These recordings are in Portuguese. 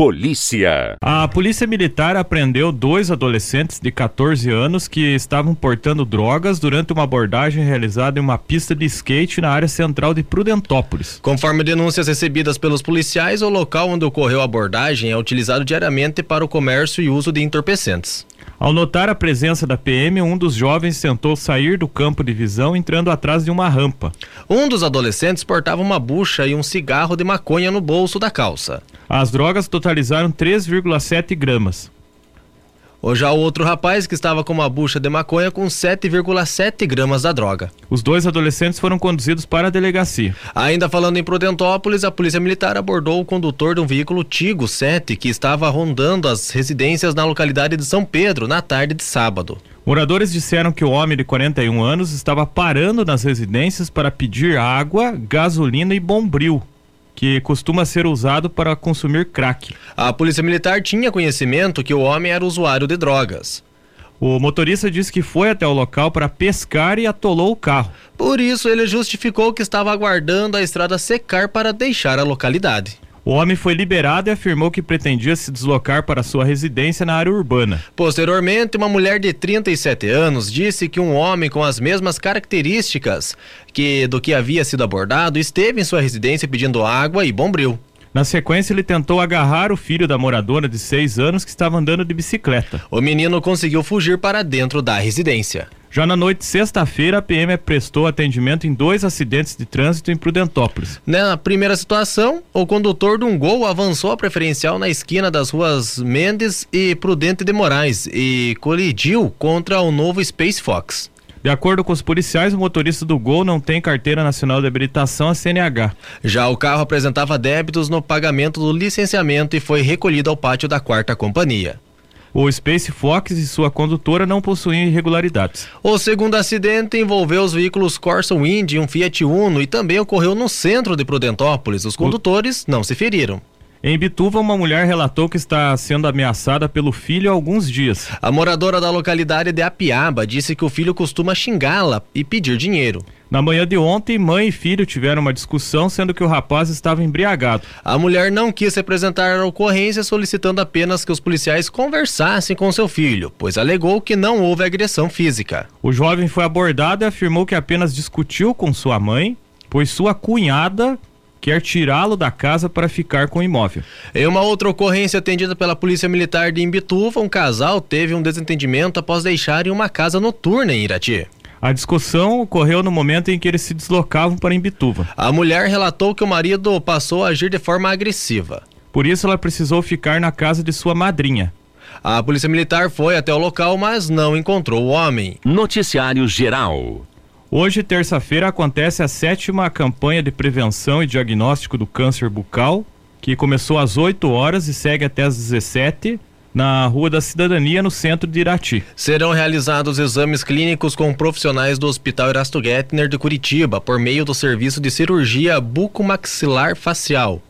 Polícia. A Polícia Militar apreendeu dois adolescentes de 14 anos que estavam portando drogas durante uma abordagem realizada em uma pista de skate na área central de Prudentópolis. Conforme denúncias recebidas pelos policiais, o local onde ocorreu a abordagem é utilizado diariamente para o comércio e uso de entorpecentes. Ao notar a presença da PM, um dos jovens tentou sair do campo de visão entrando atrás de uma rampa. Um dos adolescentes portava uma bucha e um cigarro de maconha no bolso da calça. As drogas totalizaram 3,7 gramas. Ou já o outro rapaz que estava com uma bucha de maconha com 7,7 gramas da droga. Os dois adolescentes foram conduzidos para a delegacia. Ainda falando em Prudentópolis, a Polícia Militar abordou o condutor de um veículo Tigo 7 que estava rondando as residências na localidade de São Pedro na tarde de sábado. Moradores disseram que o homem de 41 anos estava parando nas residências para pedir água, gasolina e bombril que costuma ser usado para consumir crack. A polícia militar tinha conhecimento que o homem era usuário de drogas. O motorista disse que foi até o local para pescar e atolou o carro. Por isso, ele justificou que estava aguardando a estrada secar para deixar a localidade. O homem foi liberado e afirmou que pretendia se deslocar para sua residência na área urbana. Posteriormente, uma mulher de 37 anos disse que um homem com as mesmas características que do que havia sido abordado esteve em sua residência pedindo água e bombril. Na sequência, ele tentou agarrar o filho da moradora de seis anos que estava andando de bicicleta. O menino conseguiu fugir para dentro da residência. Já na noite de sexta-feira, a PM prestou atendimento em dois acidentes de trânsito em Prudentópolis. Na primeira situação, o condutor de um gol avançou a preferencial na esquina das ruas Mendes e Prudente de Moraes e colidiu contra o novo Space Fox. De acordo com os policiais, o motorista do Gol não tem carteira nacional de habilitação, a CNH. Já o carro apresentava débitos no pagamento do licenciamento e foi recolhido ao pátio da quarta companhia. O Space Fox e sua condutora não possuíam irregularidades. O segundo acidente envolveu os veículos Corsa Wind e um Fiat Uno e também ocorreu no centro de Prudentópolis. Os condutores o... não se feriram. Em Bituva, uma mulher relatou que está sendo ameaçada pelo filho há alguns dias. A moradora da localidade de Apiaba disse que o filho costuma xingá-la e pedir dinheiro. Na manhã de ontem, mãe e filho tiveram uma discussão, sendo que o rapaz estava embriagado. A mulher não quis representar a ocorrência, solicitando apenas que os policiais conversassem com seu filho, pois alegou que não houve agressão física. O jovem foi abordado e afirmou que apenas discutiu com sua mãe, pois sua cunhada quer tirá-lo da casa para ficar com o imóvel. Em uma outra ocorrência atendida pela Polícia Militar de Imbituva, um casal teve um desentendimento após deixarem uma casa noturna em Irati. A discussão ocorreu no momento em que eles se deslocavam para Imbituva. A mulher relatou que o marido passou a agir de forma agressiva. Por isso, ela precisou ficar na casa de sua madrinha. A polícia militar foi até o local, mas não encontrou o homem. Noticiário Geral. Hoje, terça-feira, acontece a sétima campanha de prevenção e diagnóstico do câncer bucal, que começou às 8 horas e segue até às 17 na Rua da Cidadania, no centro de Irati. Serão realizados exames clínicos com profissionais do Hospital Erasto Gettner de Curitiba, por meio do serviço de cirurgia bucomaxilar facial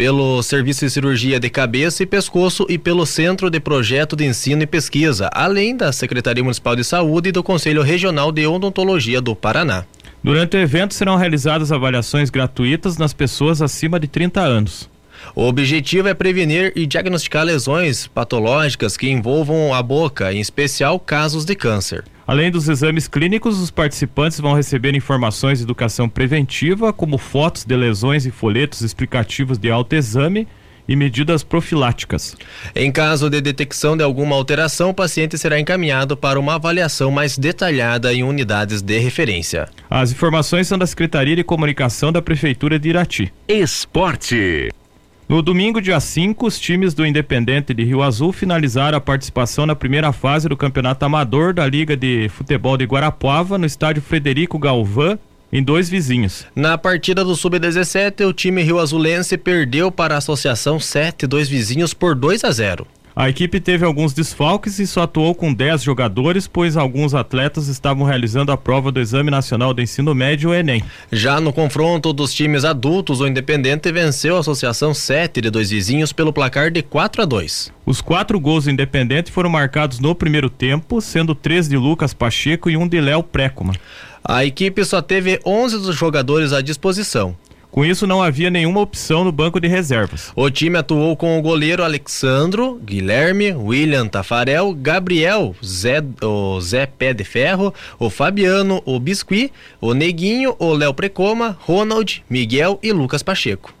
pelo Serviço de Cirurgia de Cabeça e Pescoço e pelo Centro de Projeto de Ensino e Pesquisa, além da Secretaria Municipal de Saúde e do Conselho Regional de Odontologia do Paraná. Durante o evento serão realizadas avaliações gratuitas nas pessoas acima de 30 anos. O objetivo é prevenir e diagnosticar lesões patológicas que envolvam a boca, em especial casos de câncer. Além dos exames clínicos, os participantes vão receber informações de educação preventiva, como fotos de lesões e folhetos explicativos de autoexame e medidas profiláticas. Em caso de detecção de alguma alteração, o paciente será encaminhado para uma avaliação mais detalhada em unidades de referência. As informações são da Secretaria de Comunicação da Prefeitura de Irati. Esporte. No domingo, dia 5, os times do Independente de Rio Azul finalizaram a participação na primeira fase do Campeonato Amador da Liga de Futebol de Guarapuava no estádio Frederico Galvão, em dois vizinhos. Na partida do Sub-17, o time Rio Azulense perdeu para a Associação 7, dois vizinhos, por 2 a 0. A equipe teve alguns desfalques e só atuou com 10 jogadores, pois alguns atletas estavam realizando a prova do Exame Nacional do Ensino Médio, o Enem. Já no confronto dos times adultos, o Independente venceu a Associação 7 de dois vizinhos pelo placar de 4 a 2. Os quatro gols do Independente foram marcados no primeiro tempo, sendo três de Lucas Pacheco e um de Léo Précoma. A equipe só teve 11 dos jogadores à disposição. Com isso, não havia nenhuma opção no banco de reservas. O time atuou com o goleiro Alexandro, Guilherme, William Tafarel, Gabriel, Zé, o Zé Pé de Ferro, o Fabiano, o Biscuit, o Neguinho, o Léo Precoma, Ronald, Miguel e Lucas Pacheco.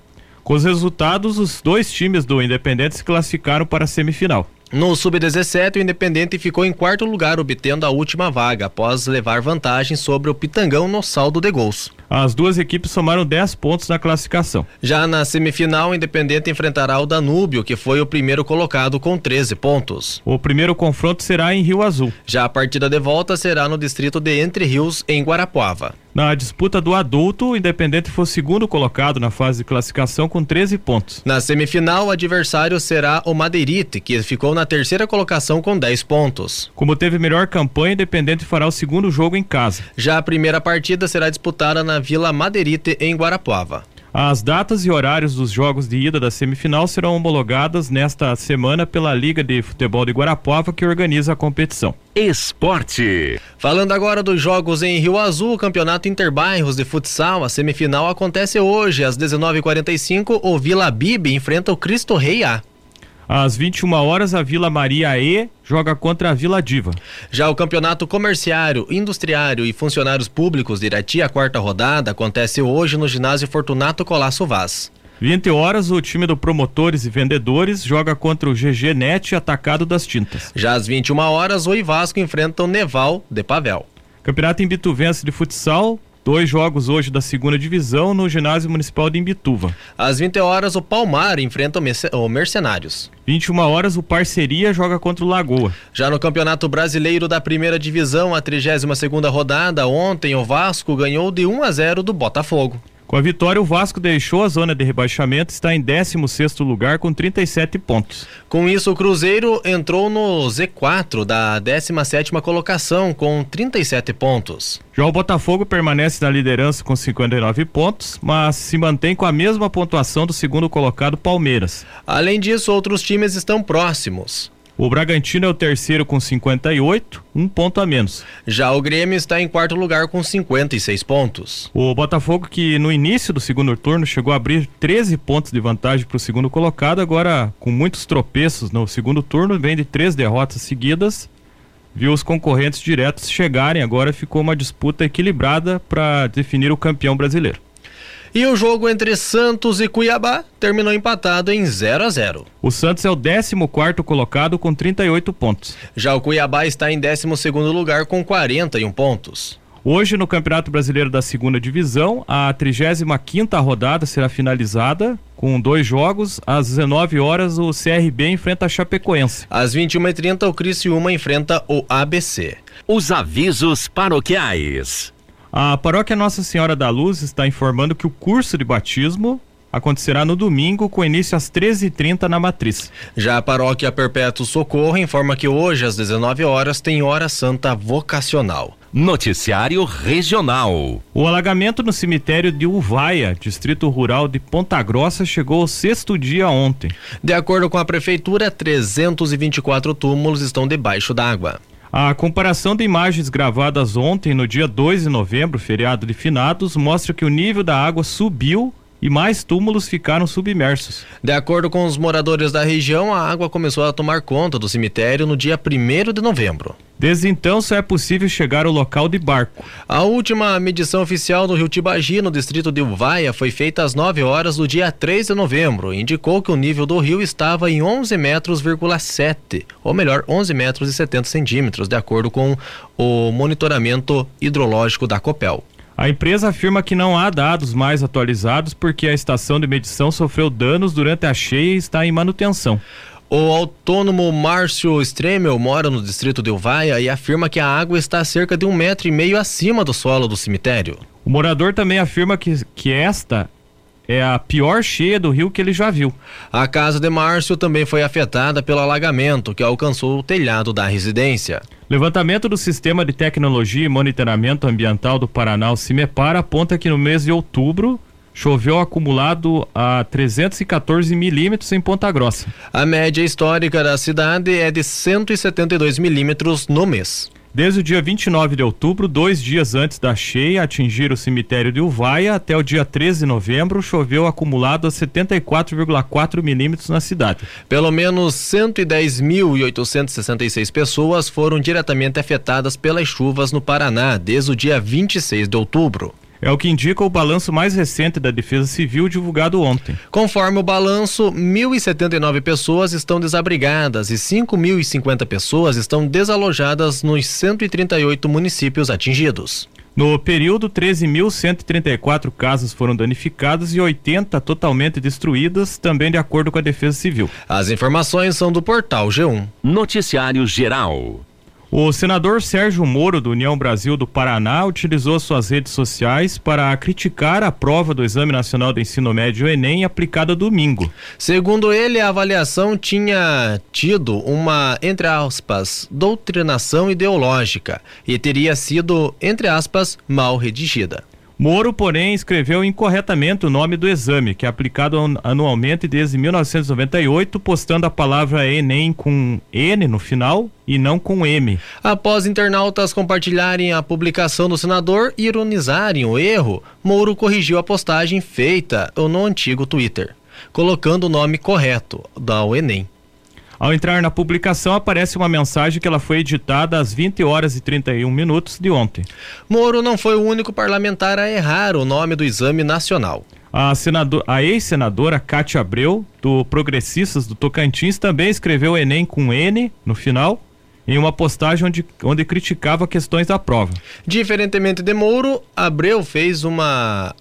Com os resultados, os dois times do Independente se classificaram para a semifinal. No Sub-17, o Independente ficou em quarto lugar, obtendo a última vaga, após levar vantagem sobre o Pitangão no saldo de gols. As duas equipes somaram 10 pontos na classificação. Já na semifinal, o Independente enfrentará o Danúbio, que foi o primeiro colocado com 13 pontos. O primeiro confronto será em Rio Azul. Já a partida de volta será no distrito de Entre Rios, em Guarapuava. Na disputa do adulto, o Independente foi segundo colocado na fase de classificação com 13 pontos. Na semifinal, o adversário será o Madeirite, que ficou na terceira colocação com 10 pontos. Como teve melhor campanha, o Independente fará o segundo jogo em casa. Já a primeira partida será disputada na Vila Madeirite, em Guarapuava. As datas e horários dos jogos de ida da semifinal serão homologadas nesta semana pela Liga de Futebol de Guarapuava, que organiza a competição. Esporte. Falando agora dos jogos em Rio Azul, o Campeonato Interbairros de Futsal, a semifinal acontece hoje, às 19h45. O Vila Bibi enfrenta o Cristo Rei A. Às 21 horas, a Vila Maria E joga contra a Vila Diva. Já o Campeonato Comerciário, Industriário e Funcionários Públicos de Irati, a quarta rodada, acontece hoje no ginásio Fortunato Colasso Vaz. 20 horas, o time do Promotores e Vendedores joga contra o GG Net Atacado das Tintas. Já às 21 horas, o Ivasco enfrenta o Neval de Pavel. Campeonato Imbituvense de Futsal, Dois jogos hoje da segunda divisão no ginásio municipal de Imbituva. Às 20 horas, o Palmar enfrenta o Mercenários. 21 horas, o Parceria joga contra o Lagoa. Já no Campeonato Brasileiro da Primeira Divisão, a 32 segunda rodada, ontem o Vasco ganhou de 1 a 0 do Botafogo. Com a vitória, o Vasco deixou a zona de rebaixamento e está em 16º lugar com 37 pontos. Com isso, o Cruzeiro entrou no Z4 da 17ª colocação com 37 pontos. Já o Botafogo permanece na liderança com 59 pontos, mas se mantém com a mesma pontuação do segundo colocado Palmeiras. Além disso, outros times estão próximos. O Bragantino é o terceiro com 58, um ponto a menos. Já o Grêmio está em quarto lugar com 56 pontos. O Botafogo, que no início do segundo turno chegou a abrir 13 pontos de vantagem para o segundo colocado, agora com muitos tropeços no segundo turno, vem de três derrotas seguidas. Viu os concorrentes diretos chegarem, agora ficou uma disputa equilibrada para definir o campeão brasileiro. E o jogo entre Santos e Cuiabá terminou empatado em 0 a 0. O Santos é o 14 colocado com 38 pontos. Já o Cuiabá está em 12 lugar com 41 pontos. Hoje, no Campeonato Brasileiro da Segunda Divisão, a 35 rodada será finalizada com dois jogos. Às 19 horas, o CRB enfrenta a Chapecoense. Às 21h30, o Criciúma enfrenta o ABC. Os avisos paroquiais. A paróquia Nossa Senhora da Luz está informando que o curso de batismo acontecerá no domingo com início às 13h30 na matriz. Já a paróquia Perpétuo Socorro informa que hoje às 19 horas tem hora santa vocacional. Noticiário Regional. O alagamento no cemitério de Uvaia, distrito rural de Ponta Grossa, chegou ao sexto dia ontem. De acordo com a prefeitura, 324 túmulos estão debaixo d'água. A comparação de imagens gravadas ontem, no dia 2 de novembro, feriado de finados, mostra que o nível da água subiu e mais túmulos ficaram submersos. De acordo com os moradores da região, a água começou a tomar conta do cemitério no dia 1 de novembro. Desde então só é possível chegar ao local de barco. A última medição oficial do Rio Tibagi, no distrito de Uvaia, foi feita às 9 horas do dia 3 de novembro. Indicou que o nível do rio estava em 11 metros,7, ou melhor, 11 metros e 70 centímetros, de acordo com o monitoramento hidrológico da Copel. A empresa afirma que não há dados mais atualizados porque a estação de medição sofreu danos durante a cheia e está em manutenção. O autônomo Márcio Stremel mora no distrito de Uvaia e afirma que a água está a cerca de um metro e meio acima do solo do cemitério. O morador também afirma que, que esta é a pior cheia do rio que ele já viu. A casa de Márcio também foi afetada pelo alagamento que alcançou o telhado da residência. Levantamento do Sistema de Tecnologia e Monitoramento Ambiental do Paraná, o CIMEPAR, aponta que no mês de outubro choveu acumulado a 314 milímetros em Ponta Grossa. A média histórica da cidade é de 172 milímetros no mês. Desde o dia 29 de outubro, dois dias antes da cheia atingir o cemitério de Uvaia, até o dia 13 de novembro, choveu acumulado a 74,4 milímetros na cidade. Pelo menos 110.866 pessoas foram diretamente afetadas pelas chuvas no Paraná desde o dia 26 de outubro. É o que indica o balanço mais recente da Defesa Civil divulgado ontem. Conforme o balanço, 1.079 pessoas estão desabrigadas e 5.050 pessoas estão desalojadas nos 138 municípios atingidos. No período, 13.134 casas foram danificadas e 80 totalmente destruídas, também de acordo com a Defesa Civil. As informações são do portal G1. Noticiário Geral. O senador Sérgio Moro, do União Brasil do Paraná, utilizou suas redes sociais para criticar a prova do Exame Nacional do Ensino Médio Enem aplicada domingo. Segundo ele, a avaliação tinha tido uma, entre aspas, doutrinação ideológica e teria sido, entre aspas, mal redigida. Moro, porém, escreveu incorretamente o nome do exame, que é aplicado anualmente desde 1998, postando a palavra Enem com N no final e não com M. Após internautas compartilharem a publicação do senador e ironizarem o erro, Moro corrigiu a postagem feita no antigo Twitter, colocando o nome correto da Enem. Ao entrar na publicação, aparece uma mensagem que ela foi editada às 20 horas e 31 minutos de ontem. Moro não foi o único parlamentar a errar o nome do exame nacional. A, senador, a ex-senadora Cátia Abreu, do Progressistas do Tocantins, também escreveu Enem com N no final, em uma postagem onde, onde criticava questões da prova. Diferentemente de Moro, Abreu fez uma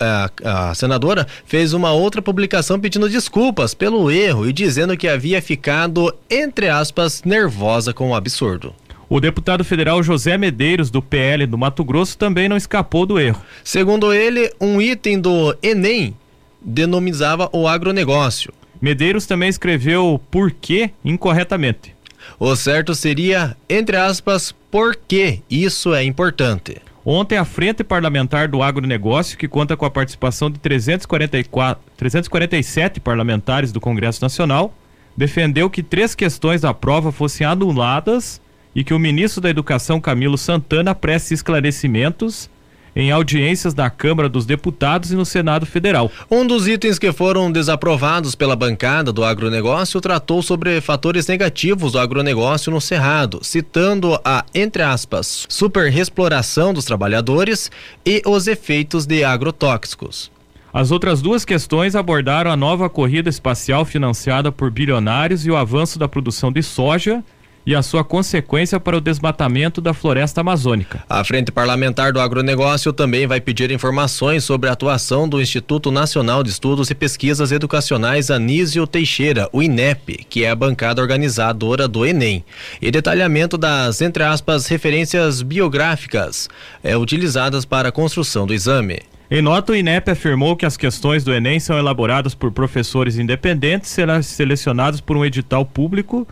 a, a, senadora fez uma outra publicação pedindo desculpas pelo erro e dizendo que havia ficado, entre aspas, nervosa com o absurdo. O deputado federal José Medeiros, do PL do Mato Grosso, também não escapou do erro. Segundo ele, um item do Enem denominava o agronegócio. Medeiros também escreveu por quê incorretamente. O certo seria, entre aspas, porque isso é importante. Ontem, a Frente Parlamentar do Agronegócio, que conta com a participação de 344, 347 parlamentares do Congresso Nacional, defendeu que três questões da prova fossem anuladas e que o ministro da Educação, Camilo Santana, preste esclarecimentos em audiências na Câmara dos Deputados e no Senado Federal. Um dos itens que foram desaprovados pela bancada do agronegócio tratou sobre fatores negativos do agronegócio no Cerrado, citando a, entre aspas, superexploração dos trabalhadores e os efeitos de agrotóxicos. As outras duas questões abordaram a nova corrida espacial financiada por bilionários e o avanço da produção de soja e a sua consequência para o desmatamento da floresta amazônica. A Frente Parlamentar do Agronegócio também vai pedir informações sobre a atuação do Instituto Nacional de Estudos e Pesquisas Educacionais Anísio Teixeira, o INEP, que é a bancada organizadora do Enem, e detalhamento das, entre aspas, referências biográficas é, utilizadas para a construção do exame. Em nota, o INEP afirmou que as questões do Enem são elaboradas por professores independentes, selecionados por um edital público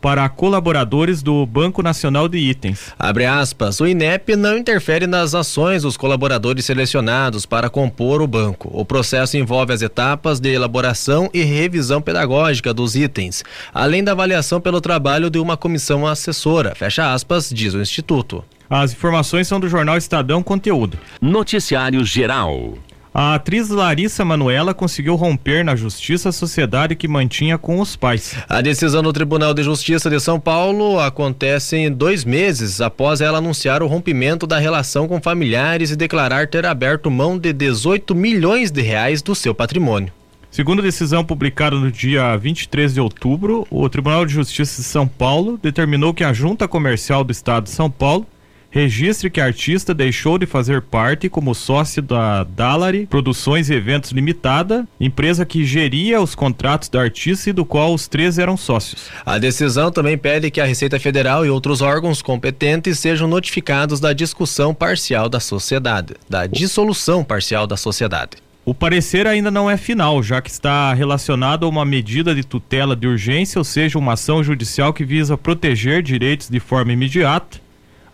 para colaboradores do Banco Nacional de Itens. Abre aspas, o INEP não interfere nas ações dos colaboradores selecionados para compor o banco. O processo envolve as etapas de elaboração e revisão pedagógica dos itens, além da avaliação pelo trabalho de uma comissão assessora, fecha aspas, diz o Instituto. As informações são do jornal Estadão Conteúdo. Noticiário Geral. A atriz Larissa Manuela conseguiu romper na justiça a sociedade que mantinha com os pais. A decisão do Tribunal de Justiça de São Paulo acontece em dois meses após ela anunciar o rompimento da relação com familiares e declarar ter aberto mão de 18 milhões de reais do seu patrimônio. Segundo a decisão publicada no dia 23 de outubro, o Tribunal de Justiça de São Paulo determinou que a Junta Comercial do Estado de São Paulo registre que a artista deixou de fazer parte como sócio da Dalari Produções e Eventos Limitada, empresa que geria os contratos da artista e do qual os três eram sócios. A decisão também pede que a Receita Federal e outros órgãos competentes sejam notificados da discussão parcial da sociedade, da dissolução parcial da sociedade. O parecer ainda não é final, já que está relacionado a uma medida de tutela de urgência, ou seja, uma ação judicial que visa proteger direitos de forma imediata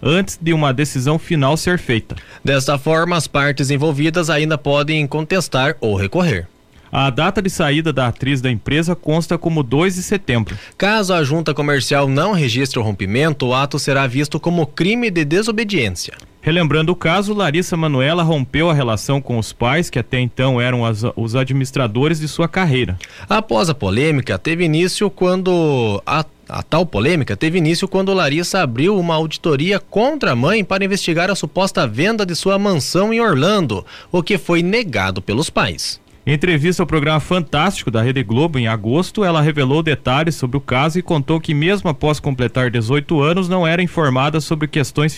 antes de uma decisão final ser feita. Desta forma, as partes envolvidas ainda podem contestar ou recorrer. A data de saída da atriz da empresa consta como 2 de setembro. Caso a junta comercial não registre o rompimento, o ato será visto como crime de desobediência. Relembrando o caso, Larissa Manuela rompeu a relação com os pais, que até então eram as, os administradores de sua carreira. Após a polêmica, teve início quando a a tal polêmica teve início quando Larissa abriu uma auditoria contra a mãe para investigar a suposta venda de sua mansão em Orlando, o que foi negado pelos pais. Em entrevista ao programa Fantástico da Rede Globo em agosto, ela revelou detalhes sobre o caso e contou que mesmo após completar 18 anos não era informada sobre questões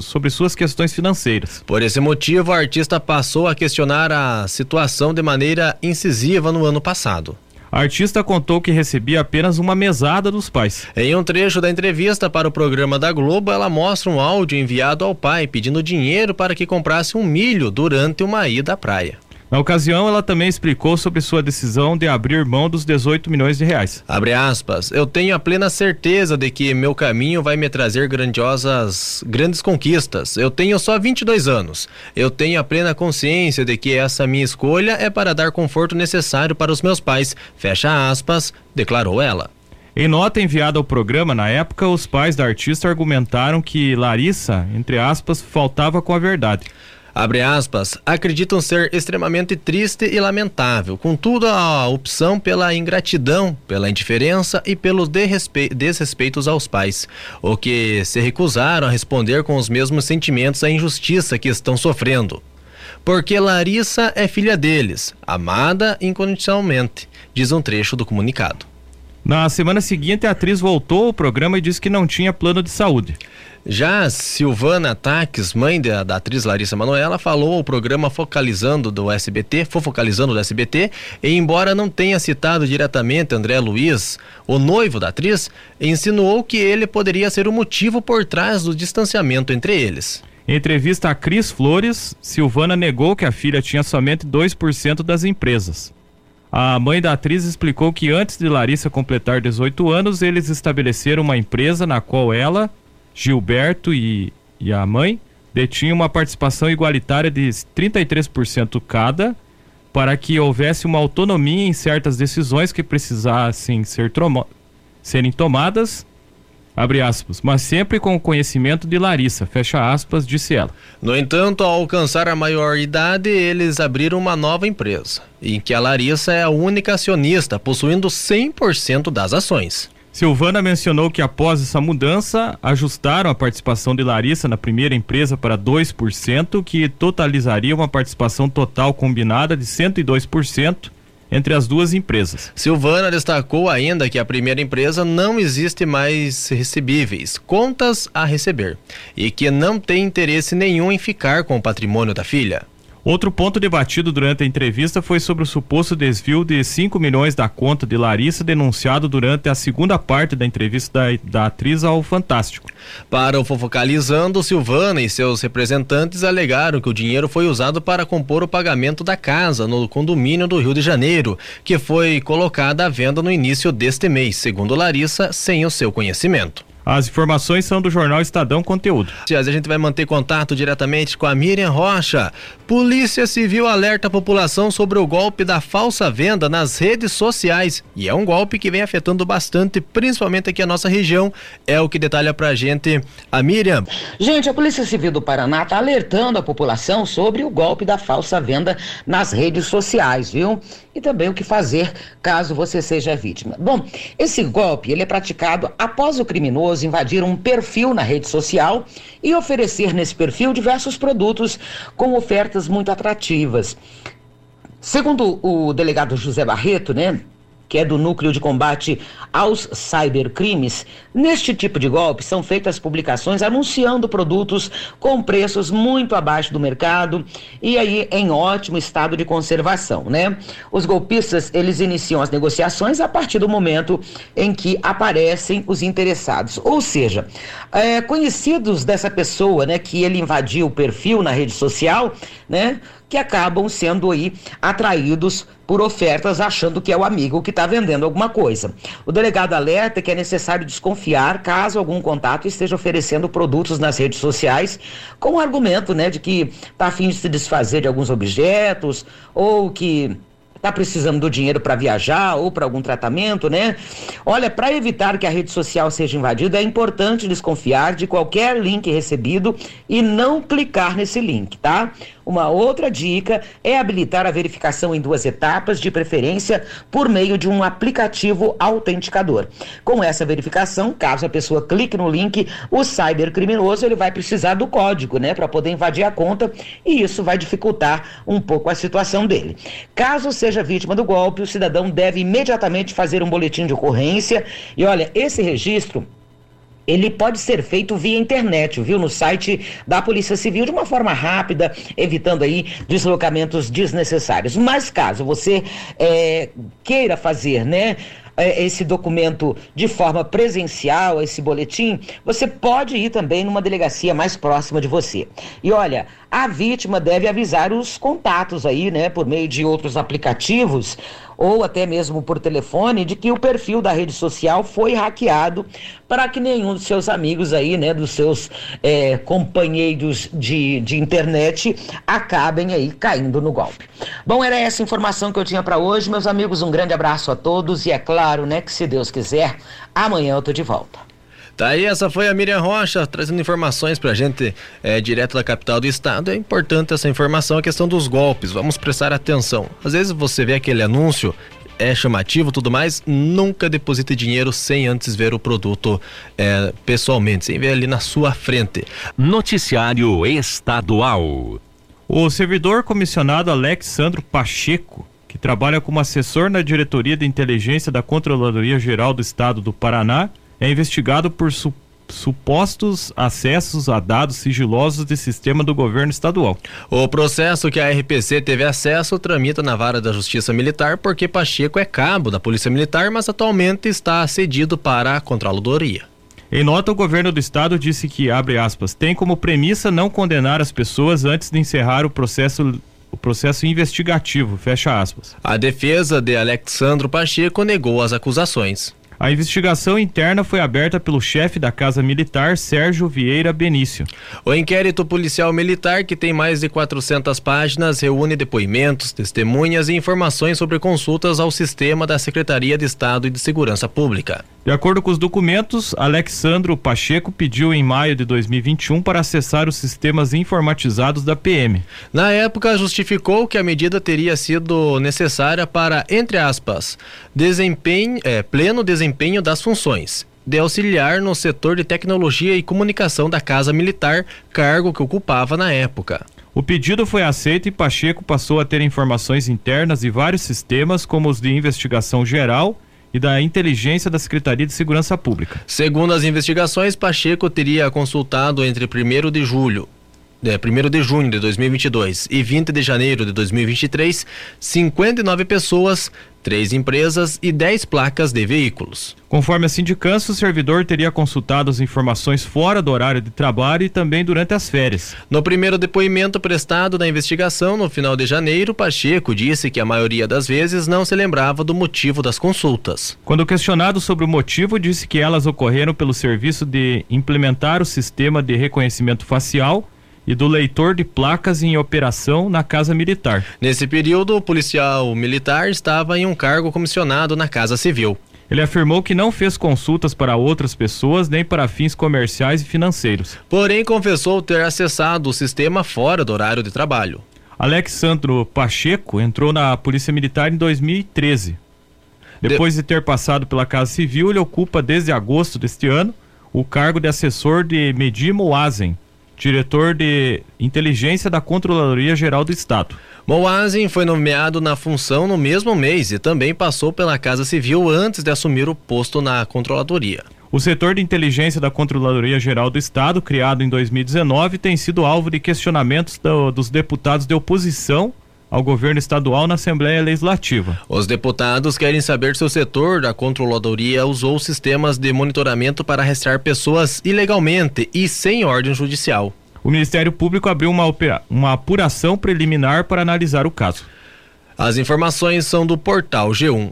sobre suas questões financeiras. Por esse motivo, a artista passou a questionar a situação de maneira incisiva no ano passado. A artista contou que recebia apenas uma mesada dos pais. Em um trecho da entrevista para o programa da Globo, ela mostra um áudio enviado ao pai pedindo dinheiro para que comprasse um milho durante uma ida à praia. Na ocasião, ela também explicou sobre sua decisão de abrir mão dos 18 milhões de reais. Abre aspas, eu tenho a plena certeza de que meu caminho vai me trazer grandiosas, grandes conquistas. Eu tenho só 22 anos. Eu tenho a plena consciência de que essa minha escolha é para dar conforto necessário para os meus pais. Fecha aspas, declarou ela. Em nota enviada ao programa na época, os pais da artista argumentaram que Larissa, entre aspas, faltava com a verdade abre aspas, acreditam ser extremamente triste e lamentável. Contudo, a opção pela ingratidão, pela indiferença e pelos desrespeitos aos pais, o que se recusaram a responder com os mesmos sentimentos à injustiça que estão sofrendo. Porque Larissa é filha deles, amada incondicionalmente, diz um trecho do comunicado. Na semana seguinte, a atriz voltou ao programa e disse que não tinha plano de saúde. Já Silvana Taques, mãe da, da, atriz Larissa Manoela, falou ao programa Focalizando do SBT, Fofocalizando do SBT, e embora não tenha citado diretamente André Luiz, o noivo da atriz, insinuou que ele poderia ser o motivo por trás do distanciamento entre eles. Em entrevista a Cris Flores, Silvana negou que a filha tinha somente 2% das empresas. A mãe da atriz explicou que antes de Larissa completar 18 anos, eles estabeleceram uma empresa na qual ela Gilberto e, e a mãe detinham uma participação igualitária de 33% cada, para que houvesse uma autonomia em certas decisões que precisassem ser serem tomadas, abre aspas, mas sempre com o conhecimento de Larissa, fecha aspas, disse ela. No entanto, ao alcançar a maioridade, eles abriram uma nova empresa, em que a Larissa é a única acionista, possuindo 100% das ações. Silvana mencionou que após essa mudança, ajustaram a participação de Larissa na primeira empresa para 2%, que totalizaria uma participação total combinada de 102% entre as duas empresas. Silvana destacou ainda que a primeira empresa não existe mais recebíveis, contas a receber, e que não tem interesse nenhum em ficar com o patrimônio da filha. Outro ponto debatido durante a entrevista foi sobre o suposto desvio de 5 milhões da conta de Larissa denunciado durante a segunda parte da entrevista da, da atriz ao Fantástico. Para o Fofocalizando, Silvana e seus representantes alegaram que o dinheiro foi usado para compor o pagamento da casa no condomínio do Rio de Janeiro, que foi colocada à venda no início deste mês, segundo Larissa, sem o seu conhecimento. As informações são do jornal Estadão Conteúdo. A gente vai manter contato diretamente com a Miriam Rocha. Polícia Civil alerta a população sobre o golpe da falsa venda nas redes sociais. E é um golpe que vem afetando bastante, principalmente aqui a nossa região. É o que detalha pra gente a Miriam. Gente, a Polícia Civil do Paraná está alertando a população sobre o golpe da falsa venda nas redes sociais, viu? E também o que fazer caso você seja vítima. Bom, esse golpe ele é praticado após o criminoso invadir um perfil na rede social e oferecer nesse perfil diversos produtos com ofertas muito atrativas. Segundo o delegado José Barreto, né, que é do Núcleo de Combate aos Cybercrimes, neste tipo de golpe são feitas publicações anunciando produtos com preços muito abaixo do mercado e aí em ótimo estado de conservação, né? Os golpistas, eles iniciam as negociações a partir do momento em que aparecem os interessados, ou seja, é, conhecidos dessa pessoa, né, que ele invadiu o perfil na rede social, né, que acabam sendo aí atraídos por ofertas achando que é o amigo que está vendendo alguma coisa. O delegado alerta que é necessário desconfiar caso algum contato esteja oferecendo produtos nas redes sociais com o argumento, né, de que está a fim de se desfazer de alguns objetos ou que está precisando do dinheiro para viajar ou para algum tratamento, né? Olha, para evitar que a rede social seja invadida, é importante desconfiar de qualquer link recebido e não clicar nesse link, tá? Uma outra dica é habilitar a verificação em duas etapas, de preferência por meio de um aplicativo autenticador. Com essa verificação, caso a pessoa clique no link, o cybercriminoso ele vai precisar do código, né, para poder invadir a conta e isso vai dificultar um pouco a situação dele. Caso seja vítima do golpe, o cidadão deve imediatamente fazer um boletim de ocorrência e olha, esse registro ele pode ser feito via internet, viu? No site da Polícia Civil de uma forma rápida, evitando aí deslocamentos desnecessários. Mas caso você é, queira fazer, né? É, esse documento de forma presencial, esse boletim, você pode ir também numa delegacia mais próxima de você. E olha, a vítima deve avisar os contatos aí, né, por meio de outros aplicativos ou até mesmo por telefone de que o perfil da rede social foi hackeado para que nenhum dos seus amigos aí, né, dos seus é, companheiros de, de internet acabem aí caindo no golpe. Bom, era essa informação que eu tinha para hoje, meus amigos. Um grande abraço a todos e é claro, né, que se Deus quiser, amanhã eu tô de volta. Tá aí, essa foi a Miriam Rocha trazendo informações pra gente é, direto da capital do estado. É importante essa informação, a questão dos golpes. Vamos prestar atenção. Às vezes você vê aquele anúncio é chamativo tudo mais, nunca deposite dinheiro sem antes ver o produto é, pessoalmente, sem ver ali na sua frente. Noticiário Estadual. O servidor comissionado Alexandro Pacheco, que trabalha como assessor na diretoria de inteligência da Controladoria Geral do Estado do Paraná, é investigado por su supostos acessos a dados sigilosos de sistema do governo estadual. O processo que a RPC teve acesso tramita na vara da Justiça Militar porque Pacheco é cabo da Polícia Militar, mas atualmente está cedido para a Controladoria. Em nota, o governo do estado disse que, abre aspas, tem como premissa não condenar as pessoas antes de encerrar o processo o processo investigativo, fecha aspas. A defesa de Alexandro Pacheco negou as acusações. A investigação interna foi aberta pelo chefe da Casa Militar, Sérgio Vieira Benício. O inquérito policial militar, que tem mais de 400 páginas, reúne depoimentos, testemunhas e informações sobre consultas ao sistema da Secretaria de Estado e de Segurança Pública. De acordo com os documentos, Alexandro Pacheco pediu em maio de 2021 para acessar os sistemas informatizados da PM. Na época, justificou que a medida teria sido necessária para, entre aspas, desempenho, é, pleno desempenho das funções de auxiliar no setor de tecnologia e comunicação da Casa Militar, cargo que ocupava na época. O pedido foi aceito e Pacheco passou a ter informações internas de vários sistemas, como os de investigação geral e da inteligência da Secretaria de Segurança Pública. Segundo as investigações, Pacheco teria consultado entre 1 de julho é, 1 de junho de 2022 e 20 de janeiro de 2023, 59 pessoas, três empresas e 10 placas de veículos. Conforme a sindicância, o servidor teria consultado as informações fora do horário de trabalho e também durante as férias. No primeiro depoimento prestado na investigação, no final de janeiro, Pacheco disse que a maioria das vezes não se lembrava do motivo das consultas. Quando questionado sobre o motivo, disse que elas ocorreram pelo serviço de implementar o sistema de reconhecimento facial e do leitor de placas em operação na Casa Militar. Nesse período, o policial militar estava em um cargo comissionado na Casa Civil. Ele afirmou que não fez consultas para outras pessoas nem para fins comerciais e financeiros. Porém, confessou ter acessado o sistema fora do horário de trabalho. Alexandro Pacheco entrou na Polícia Militar em 2013. Depois de ter passado pela Casa Civil, ele ocupa desde agosto deste ano o cargo de assessor de Medir Moazen, diretor de inteligência da Controladoria Geral do Estado. Moazin foi nomeado na função no mesmo mês e também passou pela Casa Civil antes de assumir o posto na Controladoria. O setor de inteligência da Controladoria Geral do Estado, criado em 2019, tem sido alvo de questionamentos do, dos deputados de oposição ao governo estadual na Assembleia Legislativa. Os deputados querem saber se o setor da controladoria usou sistemas de monitoramento para rastrear pessoas ilegalmente e sem ordem judicial. O Ministério Público abriu uma, uma apuração preliminar para analisar o caso. As informações são do portal G1.